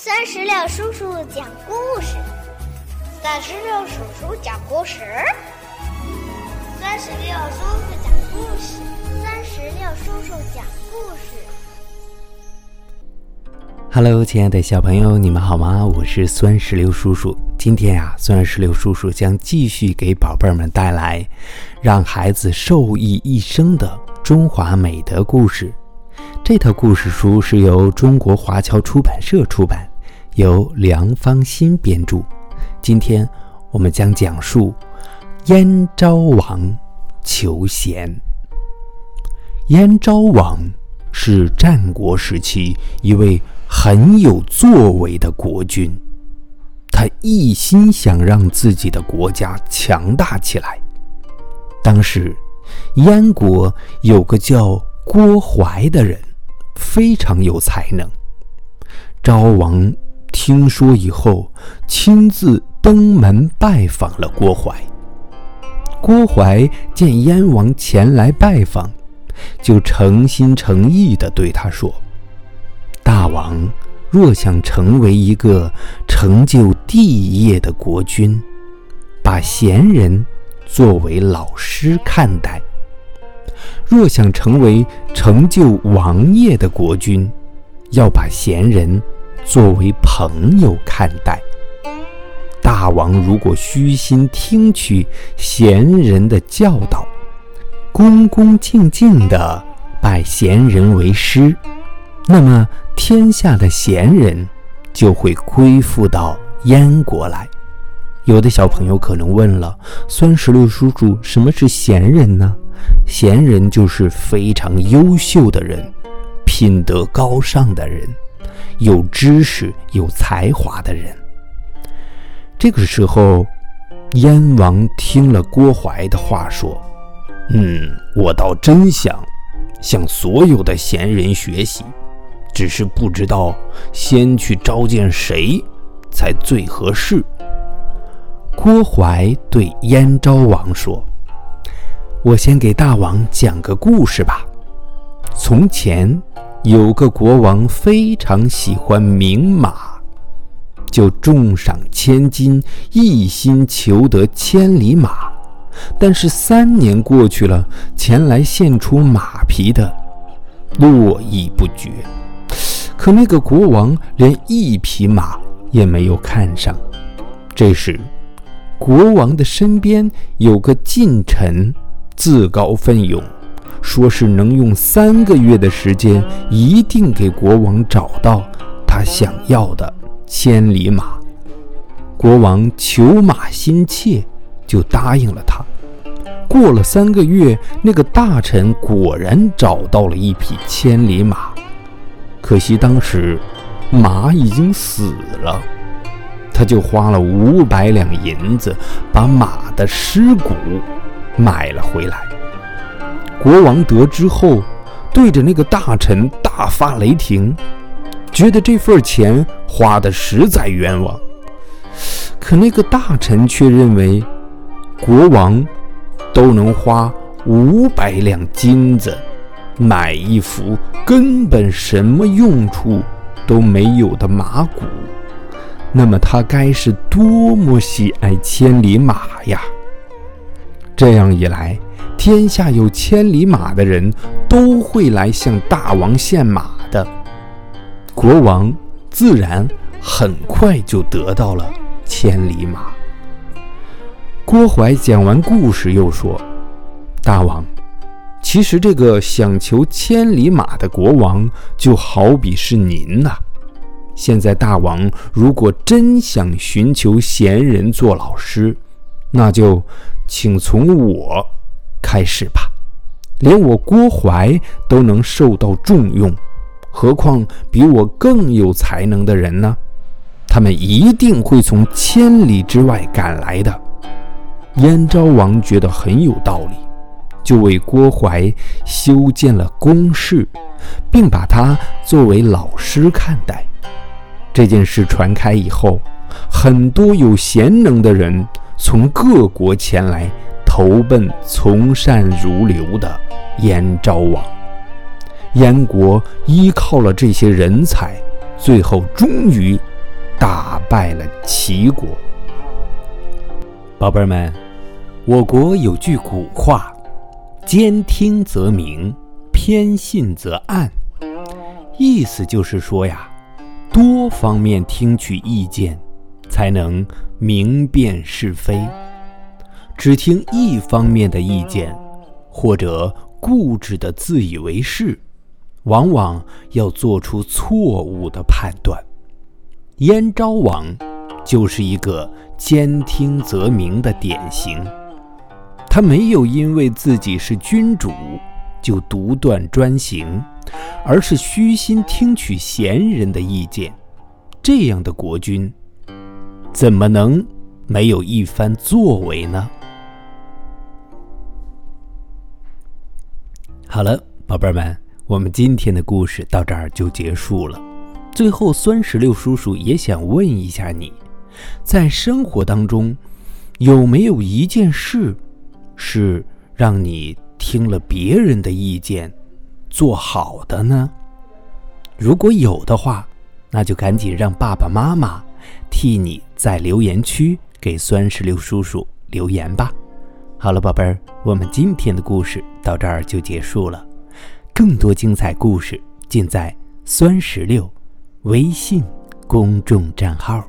三十六叔叔讲故事，三十六叔叔讲故事，三十六叔叔讲故事，三十六叔叔讲故事。Hello，亲爱的小朋友，你们好吗？我是酸石榴叔叔。今天呀，酸石榴叔叔将继续给宝贝们带来让孩子受益一生的中华美德故事。这套故事书是由中国华侨出版社出版，由梁芳新编著。今天我们将讲述燕昭王求贤。燕昭王是战国时期一位很有作为的国君，他一心想让自己的国家强大起来。当时，燕国有个叫郭淮的人。非常有才能。昭王听说以后，亲自登门拜访了郭槐。郭槐见燕王前来拜访，就诚心诚意地对他说：“大王若想成为一个成就帝业的国君，把贤人作为老师看待。”若想成为成就王业的国君，要把贤人作为朋友看待。大王如果虚心听取贤人的教导，恭恭敬敬地拜贤人为师，那么天下的贤人就会归附到燕国来。有的小朋友可能问了：酸石榴叔叔，什么是贤人呢？贤人就是非常优秀的人，品德高尚的人，有知识、有才华的人。这个时候，燕王听了郭淮的话，说：“嗯，我倒真想向所有的贤人学习，只是不知道先去召见谁才最合适。”郭淮对燕昭王说。我先给大王讲个故事吧。从前有个国王非常喜欢名马，就重赏千金，一心求得千里马。但是三年过去了，前来献出马皮的络绎不绝。可那个国王连一匹马也没有看上。这时，国王的身边有个近臣。自告奋勇，说是能用三个月的时间，一定给国王找到他想要的千里马。国王求马心切，就答应了他。过了三个月，那个大臣果然找到了一匹千里马，可惜当时马已经死了，他就花了五百两银子，把马的尸骨。买了回来，国王得知后，对着那个大臣大发雷霆，觉得这份钱花的实在冤枉。可那个大臣却认为，国王都能花五百两金子买一副根本什么用处都没有的马骨，那么他该是多么喜爱千里马呀！这样一来，天下有千里马的人都会来向大王献马的。国王自然很快就得到了千里马。郭淮讲完故事，又说：“大王，其实这个想求千里马的国王，就好比是您呐。现在大王如果真想寻求贤人做老师，那就……”请从我开始吧，连我郭槐都能受到重用，何况比我更有才能的人呢？他们一定会从千里之外赶来的。燕昭王觉得很有道理，就为郭槐修建了宫室，并把他作为老师看待。这件事传开以后，很多有贤能的人。从各国前来投奔从善如流的燕昭王，燕国依靠了这些人才，最后终于打败了齐国。宝贝儿们，我国有句古话：“兼听则明，偏信则暗。”意思就是说呀，多方面听取意见，才能明辨是非。只听一方面的意见，或者固执的自以为是。往往要做出错误的判断。燕昭王就是一个兼听则明的典型。他没有因为自己是君主就独断专行，而是虚心听取贤人的意见。这样的国君，怎么能没有一番作为呢？好了，宝贝儿们。我们今天的故事到这儿就结束了。最后，酸石榴叔叔也想问一下你，在生活当中，有没有一件事是让你听了别人的意见做好的呢？如果有的话，那就赶紧让爸爸妈妈替你在留言区给酸石榴叔叔留言吧。好了，宝贝儿，我们今天的故事到这儿就结束了。更多精彩故事尽在酸石榴微信公众账号。